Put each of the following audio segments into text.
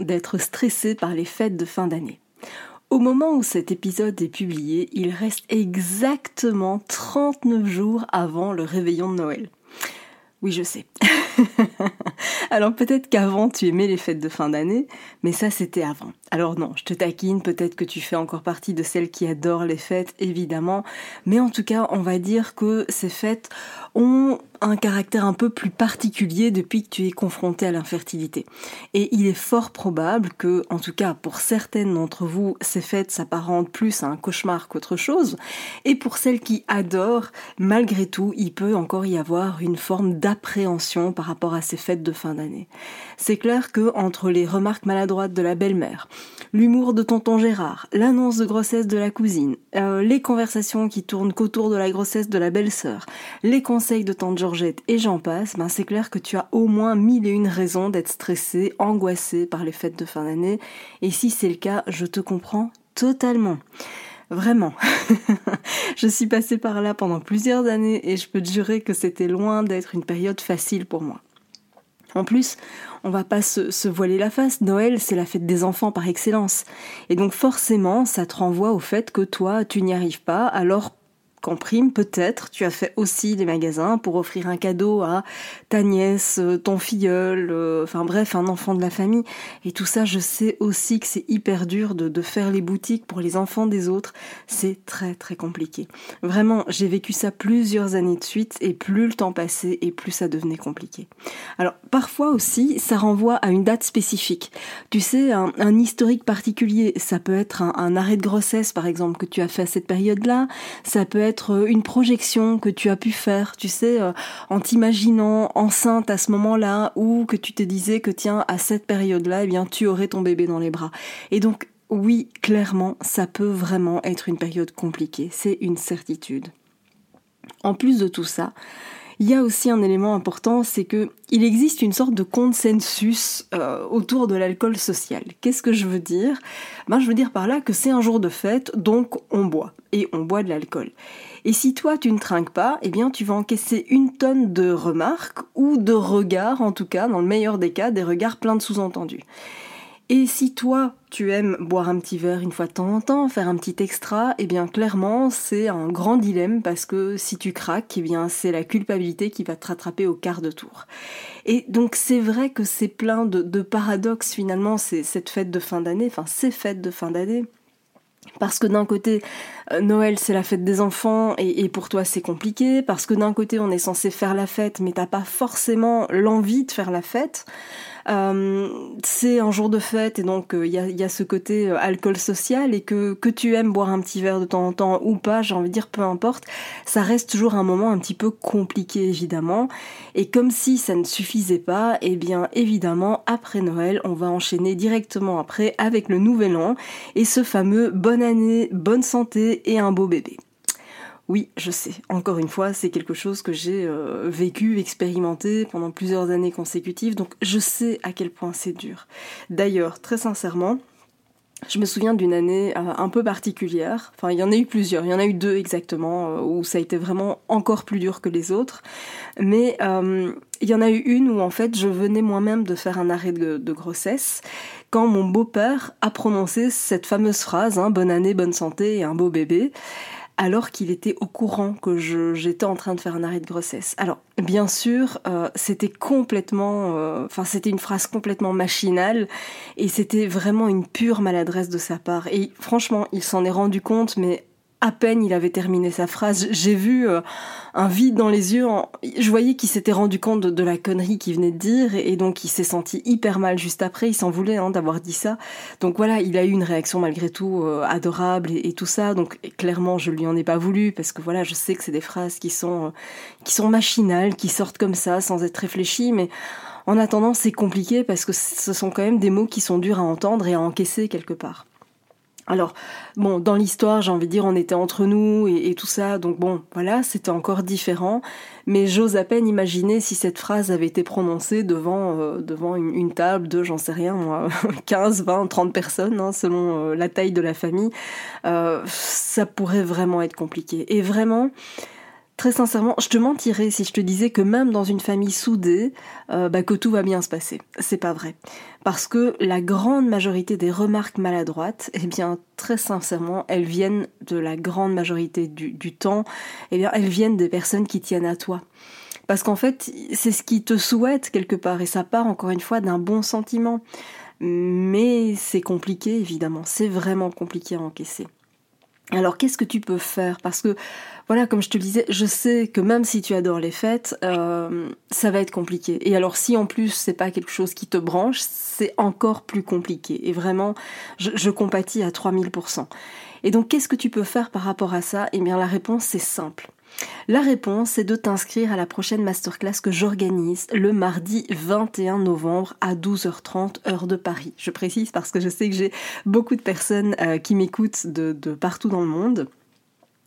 D'être stressé par les fêtes de fin d'année. Au moment où cet épisode est publié, il reste exactement 39 jours avant le réveillon de Noël. Oui, je sais. Alors peut-être qu'avant tu aimais les fêtes de fin d'année, mais ça c'était avant. Alors non, je te taquine, peut-être que tu fais encore partie de celles qui adorent les fêtes, évidemment, mais en tout cas on va dire que ces fêtes ont un caractère un peu plus particulier depuis que tu es confronté à l'infertilité. Et il est fort probable que, en tout cas pour certaines d'entre vous, ces fêtes s'apparentent plus à un cauchemar qu'autre chose. Et pour celles qui adorent, malgré tout, il peut encore y avoir une forme d'appréhension par rapport à ces fêtes de fin d'année. C'est clair que entre les remarques maladroites de la belle-mère, l'humour de tonton Gérard, l'annonce de grossesse de la cousine, euh, les conversations qui tournent qu'autour de la grossesse de la belle-sœur, les conseils de tante Georgette et j'en passe, ben c'est clair que tu as au moins mille et une raisons d'être stressé, angoissé par les fêtes de fin d'année, et si c'est le cas, je te comprends totalement. Vraiment. je suis passée par là pendant plusieurs années et je peux te jurer que c'était loin d'être une période facile pour moi. En plus, on va pas se, voiler la face, Noël c'est la fête des enfants par excellence. Et donc forcément, ça te renvoie au fait que toi, tu n'y arrives pas, alors qu'en prime, peut-être, tu as fait aussi des magasins pour offrir un cadeau à ta nièce, euh, ton filleul, euh, enfin bref, un enfant de la famille. Et tout ça, je sais aussi que c'est hyper dur de, faire les boutiques pour les enfants des autres. C'est très très compliqué. Vraiment, j'ai vécu ça plusieurs années de suite et plus le temps passait et plus ça devenait compliqué. Alors parfois aussi, ça renvoie à une date spécifique. Tu sais, un, un historique particulier. Ça peut être un, un arrêt de grossesse, par exemple, que tu as fait à cette période-là. Ça peut être euh, une projection que tu as pu faire, tu sais, euh, en t'imaginant enceinte à ce moment-là ou que tu te disais que tiens, à cette période-là, eh bien, tu aurais ton bébé dans les bras. Et donc, oui, clairement, ça peut vraiment être une période compliquée, c'est une certitude. En plus de tout ça, il y a aussi un élément important, c'est que il existe une sorte de consensus euh, autour de l'alcool social. Qu'est-ce que je veux dire? Ben je veux dire par là que c'est un jour de fête, donc on boit et on boit de l'alcool. Et si toi tu ne trinques pas, eh bien tu vas encaisser une tonne de remarques ou de regards, en tout cas dans le meilleur des cas, des regards pleins de sous-entendus. Et si toi, tu aimes boire un petit verre une fois de temps en temps, faire un petit extra, eh bien clairement, c'est un grand dilemme parce que si tu craques, eh bien c'est la culpabilité qui va te rattraper au quart de tour. Et donc c'est vrai que c'est plein de, paradoxes finalement, c'est cette fête de fin d'année, enfin ces fêtes de fin d'année. Parce que d'un côté, euh, Noël c'est la fête des enfants et, pour toi c'est compliqué, parce que d'un côté on est censé faire la fête mais t'as pas forcément l'envie de faire la fête. Euh, c'est un jour de fête et donc il euh, y, a, ce côté euh, alcool social et que, que tu aimes boire un petit verre de temps en temps ou pas, j'ai envie de dire peu importe, ça reste toujours un moment un petit peu compliqué évidemment. Et comme si ça ne suffisait pas, eh bien évidemment après Noël, on va enchaîner directement après avec le Nouvel An et ce fameux bonne année, bonne santé et un beau bébé. Oui, je sais. Encore une fois, c'est quelque chose que j'ai euh, vécu, expérimenté pendant plusieurs années consécutives, donc je sais à quel point c'est dur. D'ailleurs, très sincèrement, je me souviens d'une année euh, un peu particulière. Enfin, il y en a eu plusieurs. Il y en a eu deux exactement euh, où ça a été vraiment encore plus dur que les autres. Mais il y en a eu une où en fait je venais moi-même de faire un arrêt de, grossesse quand mon beau-père a prononcé cette fameuse phrase hein, bonne année, bonne santé et un beau bébé alors qu'il était au courant que j'étais en train de faire un arrêt de grossesse. Alors, bien sûr, euh, c'était complètement, euh, enfin, c'était une phrase complètement machinale et c'était vraiment une pure maladresse de sa part. Et franchement, il s'en est rendu compte, mais à peine il avait terminé sa phrase, j'ai vu euh, un vide dans les yeux. Je voyais qu'il s'était rendu compte de, la connerie qu'il venait de dire et, donc il s'est senti hyper mal juste après. Il s'en voulait hein, d'avoir dit ça. Donc voilà, il a eu une réaction malgré tout euh, adorable et, tout ça. Donc clairement, je lui en ai pas voulu parce que voilà, je sais que c'est des phrases qui sont euh, qui sont machinales, qui sortent comme ça sans être réfléchies, mais en attendant, c'est compliqué parce que ce sont quand même des mots qui sont durs à entendre et à encaisser quelque part. Alors, bon, dans l'histoire, j'ai envie de dire, on était entre nous et, tout ça, donc bon, voilà, c'était encore différent. Mais j'ose à peine imaginer si cette phrase avait été prononcée devant, euh, une, table de, j'en sais rien, moi, 15, 20, 30 personnes, hein, selon euh, la taille de la famille. Euh, ça pourrait vraiment être compliqué. Et vraiment, Très sincèrement, je te mentirais si je te disais que même dans une famille soudée, euh, bah, que tout va bien se passer. C'est pas vrai. Parce que la grande majorité des remarques maladroites, eh bien, très sincèrement, elles viennent de la grande majorité du, temps, eh bien, elles viennent des personnes qui tiennent à toi. Parce qu'en fait, c'est ce qui te souhaite quelque part, et ça part encore une fois d'un bon sentiment. Mais c'est compliqué, évidemment. C'est vraiment compliqué à encaisser. Alors qu'est-ce que tu peux faire? Parce que voilà, comme je te le disais, je sais que même si tu adores les fêtes, euh, ça va être compliqué. Et alors si en plus c'est pas quelque chose qui te branche, c'est encore plus compliqué. Et vraiment, je, je compatis à 3000%. Et donc qu'est-ce que tu peux faire par rapport à ça? Eh bien la réponse c'est simple. La réponse est de t'inscrire à la prochaine masterclass que j'organise le mardi 21 novembre à 12h30 heure de Paris. Je précise parce que je sais que j'ai beaucoup de personnes euh, qui m'écoutent de, partout dans le monde.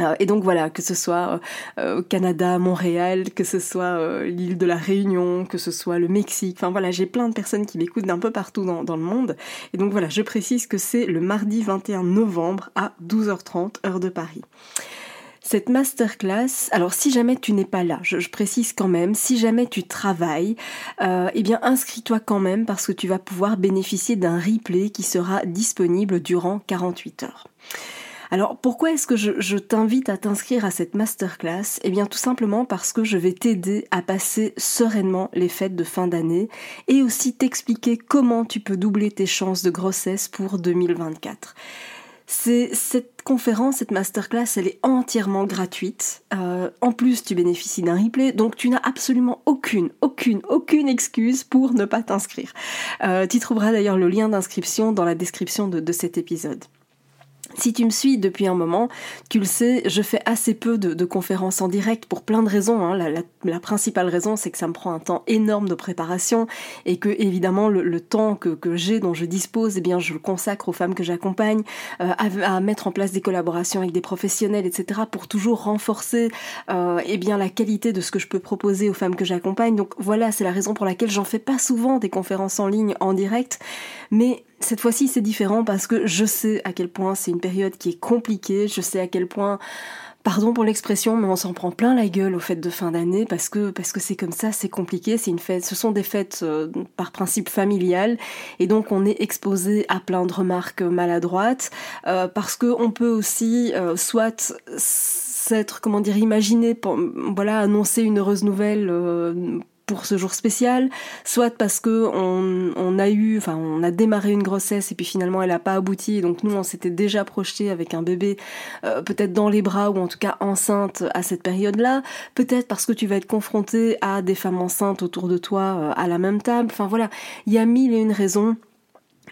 Euh, et donc voilà, que ce soit euh, au Canada, Montréal, que ce soit l'île de la Réunion, que ce soit le Mexique, enfin voilà, j'ai plein de personnes qui m'écoutent d'un peu partout dans, dans, le monde. Et donc voilà, je précise que c'est le mardi 21 novembre à 12h30 heure de Paris. Cette masterclass, alors si jamais tu n'es pas là, je, précise quand même, si jamais tu travailles, euh, eh bien inscris-toi quand même parce que tu vas pouvoir bénéficier d'un replay qui sera disponible durant 48 heures. Alors pourquoi est-ce que je, je t'invite à t'inscrire à cette masterclass? Eh bien tout simplement parce que je vais t'aider à passer sereinement les fêtes de fin d'année et aussi t'expliquer comment tu peux doubler tes chances de grossesse pour 2024. Cette conférence, cette masterclass, elle est entièrement gratuite. Euh, en plus, tu bénéficies d'un replay, donc tu n'as absolument aucune, aucune, aucune excuse pour ne pas t'inscrire. Euh, tu trouveras d'ailleurs le lien d'inscription dans la description de cet épisode. Si tu me suis depuis un moment, tu le sais, je fais assez peu de, conférences en direct pour plein de raisons. Hein. La, principale raison, c'est que ça me prend un temps énorme de préparation et que évidemment le, temps que, j'ai, dont je dispose, eh je le consacre aux femmes que j'accompagne, euh, à, mettre en place des collaborations avec des professionnels, etc. pour toujours renforcer euh, eh la qualité de ce que je peux proposer aux femmes que j'accompagne. Donc voilà, c'est la raison pour laquelle j'en fais pas souvent des conférences en ligne en direct, mais cette fois-ci, c'est différent parce que je sais à quel point c'est une période qui est compliquée, je sais à quel point pardon pour l'expression, mais on s'en prend plein la gueule aux fêtes de fin d'année parce que parce que c'est comme ça, c'est compliqué, c'est une fête, ce sont des fêtes euh, par principe familiales. Et donc on est exposé à plein de remarques maladroites euh, parce que on peut aussi euh, soit s'être comment dire imaginer voilà annoncer une heureuse nouvelle pour ce jour spécial, soit parce que on, a eu, enfin on a démarré une grossesse et puis finalement elle n'a pas abouti, donc nous on s'était déjà projeté avec un bébé euh, peut-être dans les bras ou en tout cas enceinte à cette période-là, peut-être parce que tu vas être confronté à des femmes enceintes autour de toi euh, à la même table, enfin voilà, il y a mille et une raisons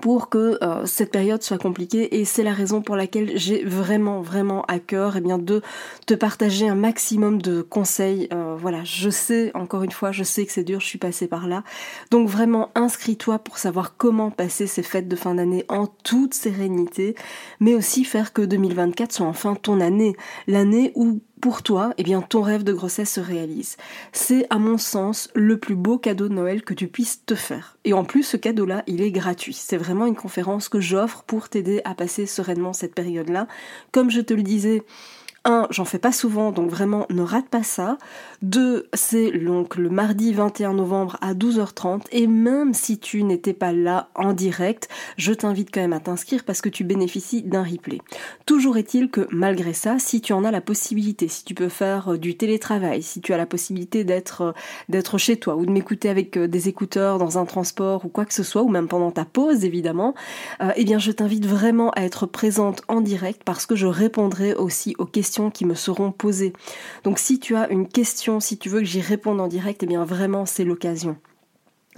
pour que euh, cette période soit compliquée et c'est la raison pour laquelle j'ai vraiment vraiment à cœur eh bien de te partager un maximum de conseils. Euh, voilà je sais encore une fois je sais que c'est dur je suis passée par là. Donc vraiment inscris-toi pour savoir comment passer ces fêtes de fin d'année en toute sérénité mais aussi faire que 2024 soit enfin ton année. L'année où pour toi, eh bien, ton rêve de grossesse se réalise. C'est, à mon sens, le plus beau cadeau de Noël que tu puisses te faire. Et en plus, ce cadeau-là, il est gratuit. C'est vraiment une conférence que j'offre pour t'aider à passer sereinement cette période-là. Comme je te le disais, un, j'en fais pas souvent, donc vraiment ne rate pas ça. Deux, c'est donc le mardi 21 novembre à 12h30. Et même si tu n'étais pas là en direct, je t'invite quand même à t'inscrire parce que tu bénéficies d'un replay. Toujours est-il que malgré ça, si tu en as la possibilité, si tu peux faire euh, du télétravail, si tu as la possibilité d'être euh, chez toi ou de m'écouter avec euh, des écouteurs dans un transport ou quoi que ce soit, ou même pendant ta pause évidemment, eh bien je t'invite vraiment à être présente en direct parce que je répondrai aussi aux questions qui me seront posées. Donc si tu as une question, si tu veux que j'y réponde en direct, eh bien vraiment c'est l'occasion.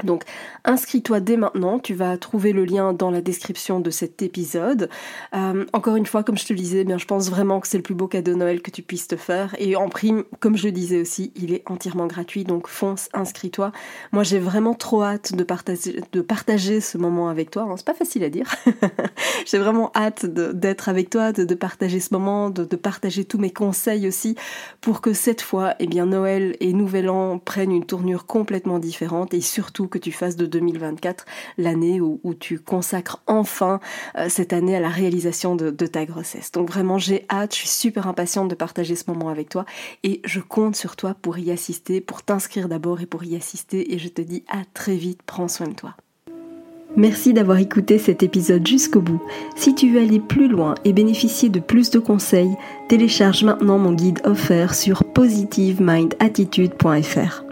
Donc inscris-toi dès maintenant, tu vas trouver le lien dans la description de cet épisode. Euh, encore une fois, comme je te le disais, eh bien, je pense vraiment que c'est le plus beau cadeau de Noël que tu puisses te faire. Et en prime, comme je le disais aussi, il est entièrement gratuit, donc fonce, inscris-toi. Moi j'ai vraiment trop hâte de partager, ce moment avec toi. c'est pas facile à dire. j'ai vraiment hâte d'être avec toi, de, partager ce moment, de, de, partager tous mes conseils aussi, pour que cette fois, eh bien, Noël et Nouvel An prennent une tournure complètement différente et surtout que tu fasses de 2024 l'année où, tu consacres enfin euh, cette année à la réalisation de, de ta grossesse. Donc vraiment, j'ai hâte, je suis super impatiente de partager ce moment avec toi et je compte sur toi pour y assister, pour t'inscrire d'abord et pour y assister et je te dis à très vite, prends soin de toi. Merci d'avoir écouté cet épisode jusqu'au bout. Si tu veux aller plus loin et bénéficier de plus de conseils, télécharge maintenant mon guide offert sur positivemindattitude.fr.